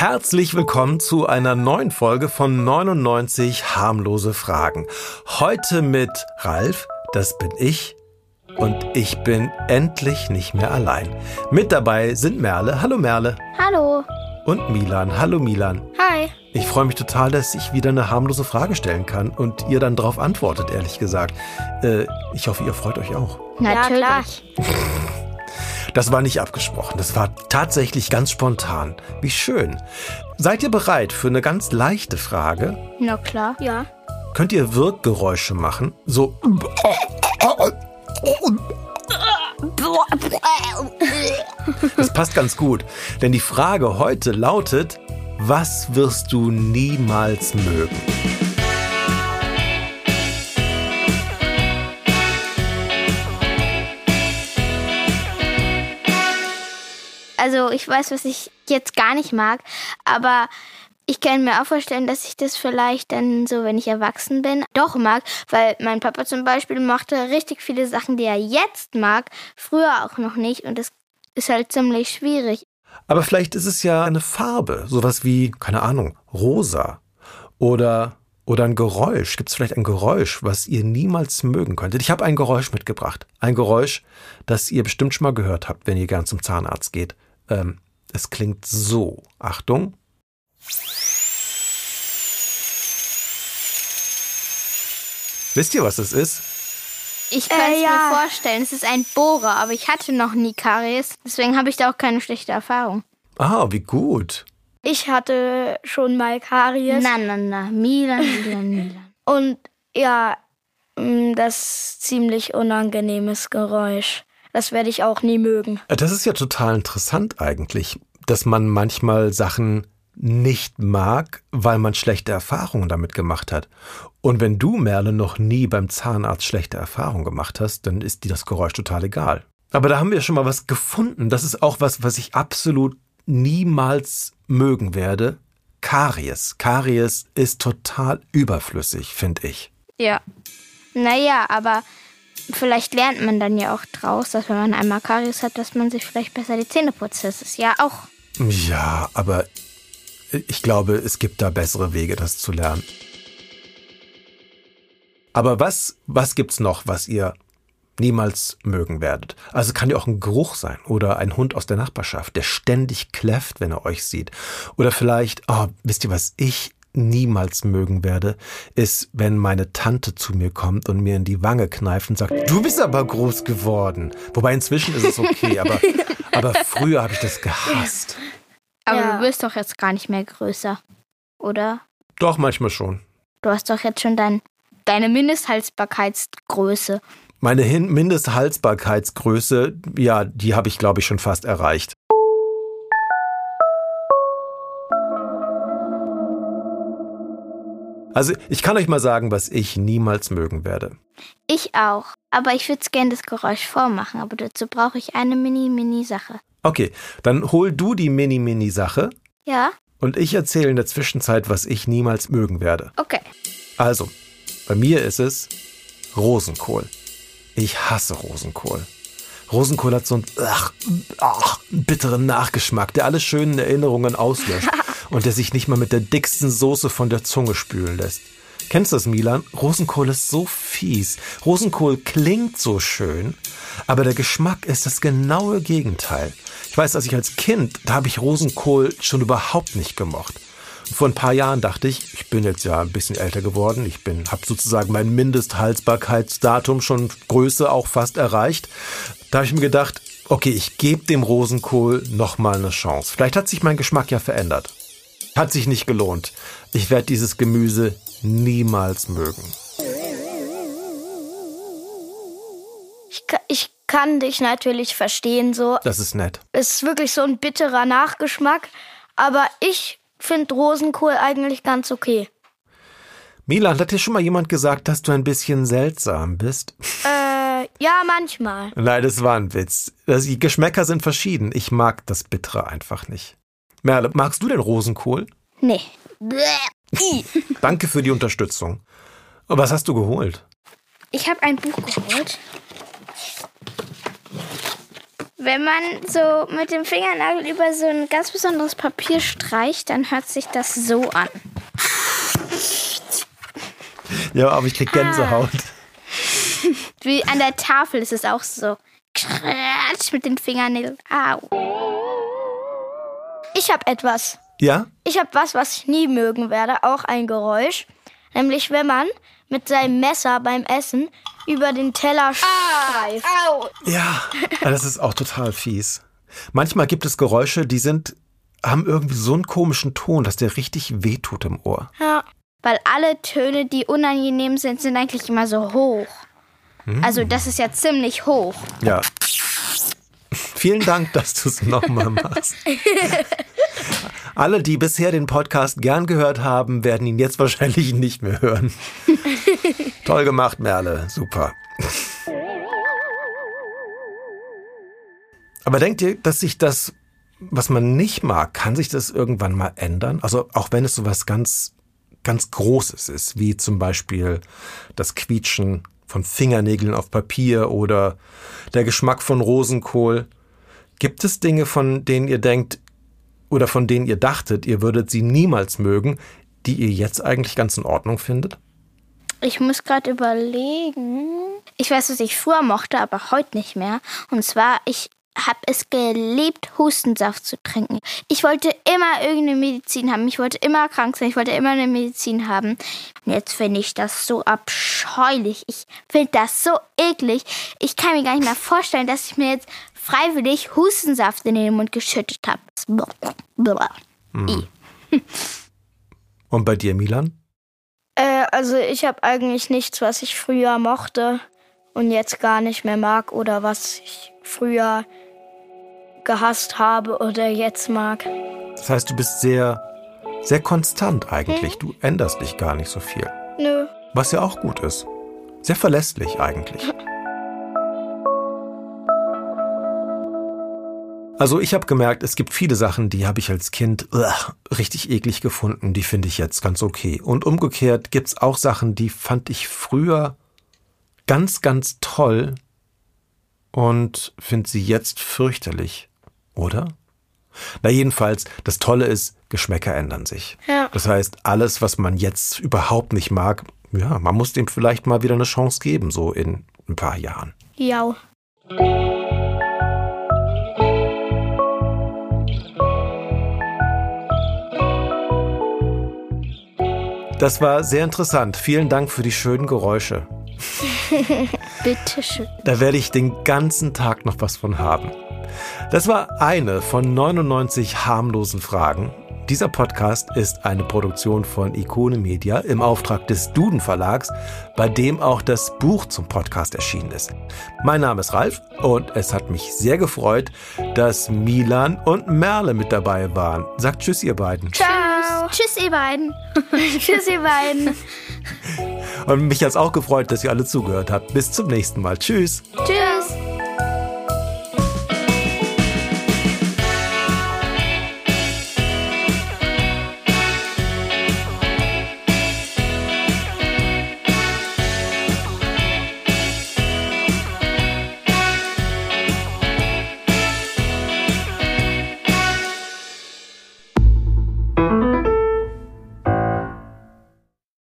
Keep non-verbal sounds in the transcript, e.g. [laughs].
Herzlich willkommen zu einer neuen Folge von 99 harmlose Fragen. Heute mit Ralf, das bin ich, und ich bin endlich nicht mehr allein. Mit dabei sind Merle. Hallo Merle. Hallo. Und Milan. Hallo Milan. Hi. Ich freue mich total, dass ich wieder eine harmlose Frage stellen kann und ihr dann darauf antwortet, ehrlich gesagt. Äh, ich hoffe, ihr freut euch auch. Natürlich. Ja, [laughs] Das war nicht abgesprochen, das war tatsächlich ganz spontan. Wie schön. Seid ihr bereit für eine ganz leichte Frage? Na klar. Ja. Könnt ihr Wirkgeräusche machen? So. Das passt ganz gut, denn die Frage heute lautet, was wirst du niemals mögen? Ich weiß, was ich jetzt gar nicht mag, aber ich kann mir auch vorstellen, dass ich das vielleicht dann so, wenn ich erwachsen bin, doch mag, weil mein Papa zum Beispiel mochte richtig viele Sachen, die er jetzt mag, früher auch noch nicht und das ist halt ziemlich schwierig. Aber vielleicht ist es ja eine Farbe, sowas wie, keine Ahnung, rosa oder oder ein Geräusch. Gibt es vielleicht ein Geräusch, was ihr niemals mögen könntet? Ich habe ein Geräusch mitgebracht. Ein Geräusch, das ihr bestimmt schon mal gehört habt, wenn ihr gern zum Zahnarzt geht. Ähm, es klingt so. Achtung. Wisst ihr, was es ist? Ich kann es Äh, ja. mir vorstellen, es ist ein Bohrer, aber ich hatte noch nie Karies, deswegen habe ich da auch keine schlechte Erfahrung. Ah, wie gut. Ich hatte schon mal Karies. Na, na, na, Milan, Milan, Milan. Und ja, mh, das ziemlich unangenehmes Geräusch. Das werde ich auch nie mögen. Äh, Das ist ja total interessant eigentlich, dass man manchmal Sachen nicht mag, weil man schlechte Erfahrungen damit gemacht hat. Und wenn du, Merle, noch nie beim Zahnarzt schlechte Erfahrungen gemacht hast, dann ist dir das Geräusch total egal. Aber da haben wir schon mal was gefunden. Das ist auch was, was ich absolut niemals mögen werde. Karies. Karies ist total überflüssig, finde ich. Ja. Naja, aber vielleicht lernt man dann ja auch draus, dass wenn man einmal Karies hat, dass man sich vielleicht besser die Zähne putzt. Das ist ja auch. Ja, aber ich glaube, es gibt da bessere Wege, das zu lernen. Aber was, was gibt's noch, was ihr niemals mögen werdet? Also kann ja auch ein Geruch sein oder ein Hund aus der Nachbarschaft, der ständig kläfft, wenn er euch sieht. Oder vielleicht, oh, wisst ihr, was ich niemals mögen werde, ist, wenn meine Tante zu mir kommt und mir in die Wange kneift und sagt, du bist aber groß geworden. Wobei inzwischen ist es okay, aber, [laughs] aber früher habe ich das gehasst. Aber Ja. du wirst doch jetzt gar nicht mehr größer, oder? Doch, manchmal schon. Du hast doch jetzt schon dein, deine Mindesthaltbarkeitsgröße. Meine Hin Mindesthaltbarkeitsgröße, ja, die habe ich, glaube ich, schon fast erreicht. Also, ich kann euch mal sagen, was ich niemals mögen werde. Ich auch. Aber ich würde gerne das Geräusch vormachen, aber dazu brauche ich eine Mini-Mini-Sache. Okay, dann hol du die Mini-Mini-Sache Ja? und ich erzähle in der Zwischenzeit, was ich niemals mögen werde. Okay. Also, bei mir ist es Rosenkohl. Ich hasse Rosenkohl. Rosenkohl hat so einen ach, ach, bitteren Nachgeschmack, der alle schönen Erinnerungen auslöscht [laughs] und der sich nicht mal mit der dicksten Soße von der Zunge spülen lässt. Kennst du das, Milan? Rosenkohl ist so fies. Rosenkohl klingt so schön, aber der Geschmack ist das genaue Gegenteil. Ich weiß, als ich als Kind, da habe ich Rosenkohl schon überhaupt nicht gemocht. Vor ein paar Jahren dachte ich, ich bin jetzt ja ein bisschen älter geworden, ich bin, habe sozusagen mein Mindesthaltbarkeitsdatum schon Größe auch fast erreicht. Da habe ich mir gedacht, okay, ich gebe dem Rosenkohl noch mal eine Chance. Vielleicht hat sich mein Geschmack ja verändert. Hat sich nicht gelohnt. Ich werde dieses Gemüse niemals mögen. Ich, ich kann dich natürlich verstehen, so. Das ist nett. Es ist wirklich so ein bitterer Nachgeschmack. Aber ich finde Rosenkohl eigentlich ganz okay. Milan, hat dir schon mal jemand gesagt, dass du ein bisschen seltsam bist? Äh, ja, manchmal. Nein, das war ein Witz. Das- Die Geschmäcker sind verschieden. Ich mag das Bittere einfach nicht. Merle, magst du den Rosenkohl? Nee. [laughs] Danke für die Unterstützung. Was hast du geholt? Ich habe ein Buch geholt. Wenn man so mit dem Fingernagel über so ein ganz besonderes Papier streicht, dann hört sich das so an. Ja, aber ich krieg Gänsehaut. Wie an der Tafel ist es auch so. Kratsch mit den Fingernägeln. Au. Ich habe etwas. Ja? Ich habe was, was ich nie mögen werde, auch ein Geräusch. Nämlich, wenn man mit seinem Messer beim Essen über den Teller streift. Au. Ja, aber das ist auch total fies. Manchmal gibt es Geräusche, die sind, haben irgendwie so einen komischen Ton, dass der richtig wehtut im Ohr. Ja. Weil alle Töne, die unangenehm sind, sind eigentlich immer so hoch. Also das ist ja ziemlich hoch. Ja. Vielen Dank, dass du es [laughs] nochmal machst. [laughs] Alle, die bisher den Podcast gern gehört haben, werden ihn jetzt wahrscheinlich nicht mehr hören. [laughs] Toll gemacht, Merle. Super. Aber denkt ihr, dass sich das, was man nicht mag, kann sich das irgendwann mal ändern? Also auch wenn es so was ganz, ganz Großes ist, wie zum Beispiel das Quietschen von Fingernägeln auf Papier oder der Geschmack von Rosenkohl. Gibt es Dinge, von denen ihr denkt oder von denen ihr dachtet, ihr würdet sie niemals mögen, die ihr jetzt eigentlich ganz in Ordnung findet? Ich muss gerade überlegen. Ich weiß, was ich früher mochte, aber heute nicht mehr. Und zwar, ich habe es geliebt, Hustensaft zu trinken. Ich wollte immer irgendeine Medizin haben. Ich wollte immer krank sein. Ich wollte immer eine Medizin haben. Und jetzt finde ich das so abscheulich. Ich finde das so eklig. Ich kann mir gar nicht mehr vorstellen, dass ich mir jetzt freiwillig Hustensaft in den Mund geschüttet habe. Und bei dir, Milan? Äh, also ich habe eigentlich nichts, was ich früher mochte und jetzt gar nicht mehr mag oder was ich früher gehasst habe oder jetzt mag. Das heißt, du bist sehr, sehr konstant eigentlich. Du änderst dich gar nicht so viel. Nö. Was ja auch gut ist. Sehr verlässlich eigentlich. Also ich habe gemerkt, es gibt viele Sachen, die habe ich als Kind ugh, richtig eklig gefunden, die finde ich jetzt ganz okay. Und umgekehrt gibt's auch Sachen, die fand ich früher ganz, ganz toll und finde sie jetzt fürchterlich, oder? Na jedenfalls, das Tolle ist, Geschmäcker ändern sich. Ja. Das heißt, alles, was man jetzt überhaupt nicht mag, ja, man muss dem vielleicht mal wieder eine Chance geben, so in ein paar Jahren. Ja. Das war sehr interessant. Vielen Dank für die schönen Geräusche. [laughs] Bitteschön. Da werde ich den ganzen Tag noch was von haben. Das war eine von 99 harmlosen Fragen. Dieser Podcast ist eine Produktion von Ikone Media im Auftrag des Duden Verlags, bei dem auch das Buch zum Podcast erschienen ist. Mein Name ist Ralf und es hat mich sehr gefreut, dass Milan und Merle mit dabei waren. Sagt Tschüss, ihr beiden. Ciao. Tschüss, ihr beiden. [laughs] Tschüss, ihr beiden. [laughs] Und mich hat es auch gefreut, dass ihr alle zugehört habt. Bis zum nächsten Mal. Tschüss. Tschüss.